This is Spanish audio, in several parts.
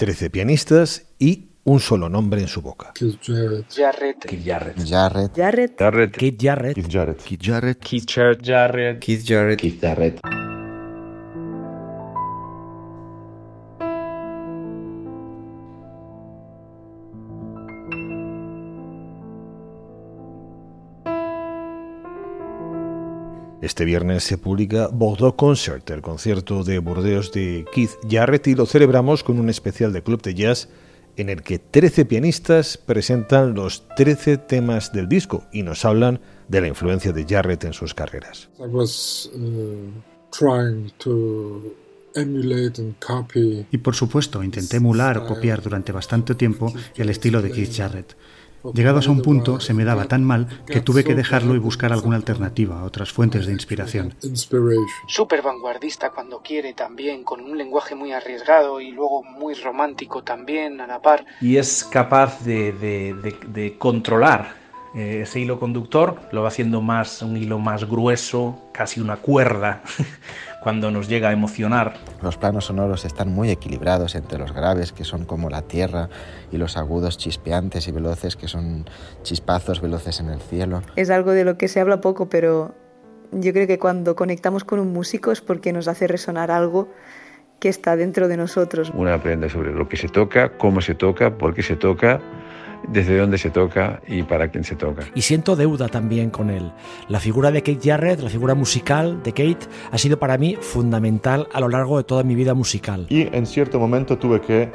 13 pianistas y un solo nombre en su boca. Keith Jarrett. Keith Jarrett. Jarrett. Jarrett. Jarrett. Keith Jarrett. Keith Jarrett. Keith Jarrett. Keith Jarrett. Keith Jarrett. Keith Jarrett. Este viernes se publica Bordeaux Concert, el concierto de Burdeos de Keith Jarrett, y lo celebramos con un especial de Club de Jazz en el que 13 pianistas presentan los 13 temas del disco y nos hablan de la influencia de Jarrett en sus carreras. I was uh, trying to Y por supuesto, intenté emular o copiar durante bastante tiempo el estilo de Keith Jarrett. Llegados a un punto, se me daba tan mal que tuve que dejarlo y buscar alguna alternativa, otras fuentes de inspiración. Súper vanguardista cuando quiere también, con un lenguaje muy arriesgado y luego muy romántico también a la par. Y es capaz de, de- de- de controlar eh, ese hilo conductor, lo va haciendo más, un hilo más grueso, casi una cuerda, cuando nos llega a emocionar. Los planos sonoros están muy equilibrados entre los graves, que son como la tierra, y los agudos chispeantes y veloces, que son chispazos veloces en el cielo. Es algo de lo que se habla poco, pero yo creo que cuando conectamos con un músico es porque nos hace resonar algo que está dentro de nosotros. Uno aprende sobre lo que se toca, cómo se toca, por qué se toca, desde dónde se toca y para quién se toca. Y siento deuda también con él. La figura de Kate Jarrett, la figura musical de Kate, ha sido para mí fundamental a lo largo de toda mi vida musical. Y en cierto momento tuve que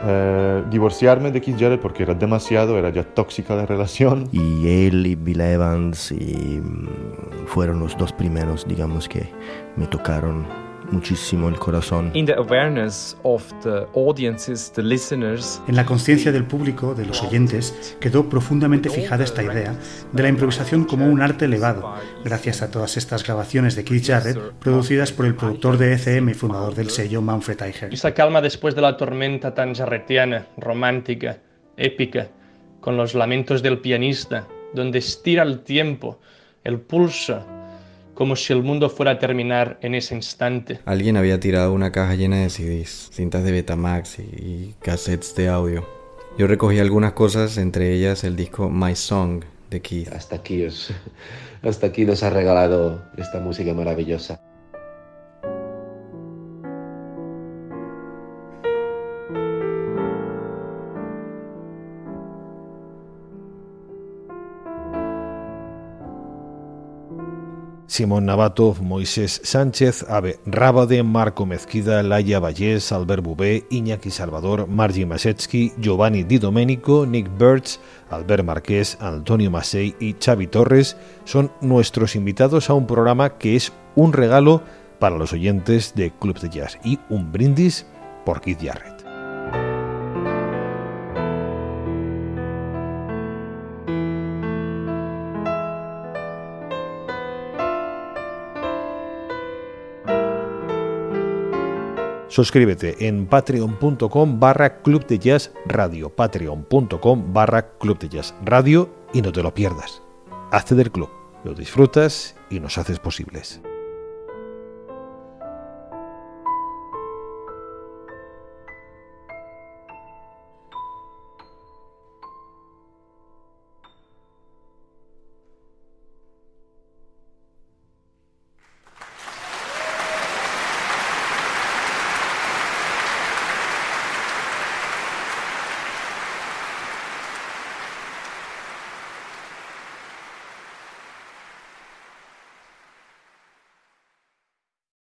eh, divorciarme de Keith Jarrett porque era demasiado, era ya tóxica la relación. y él y Bill Evans y, mm, fueron los dos primeros, digamos, que me tocaron muchísimo el corazón. in the awareness of the audiences, the listeners, En la conciencia del público, de los oyentes, quedó profundamente fijada esta idea de la improvisación como un arte elevado, gracias a todas estas grabaciones de Keith Jarrett producidas por el productor de ECM y fundador del sello Manfred Eicher. esa calma después de la tormenta tan jarretiana, romántica, épica, con los lamentos del pianista, donde estira el tiempo, el pulso, como si el mundo fuera a terminar en ese instante. Alguien había tirado una caja llena de CDs, cintas de Betamax y, y cassettes de audio. Yo recogí algunas cosas, entre ellas el disco My Song de Keith. Hasta aquí, os, hasta aquí nos ha regalado esta música maravillosa. Simón Navatov, Moisés Sánchez, Ave Rábade, Marco Mezquida, Laia Vallés, Albert Bubé, Iñaki Salvador, Margi Masetsky, Giovanni Di Domenico, Nick Birch, Albert Marqués, Antonio Masei y Xavi Torres son nuestros invitados a un programa que es un regalo para los oyentes de Club de Jazz y un brindis por Keith Jarrett. Suscríbete en patreon.com barra Club de Jazz Radio, patreon.com barra Club de Jazz Radio y no te lo pierdas. Hazte del club, lo disfrutas y nos haces posibles.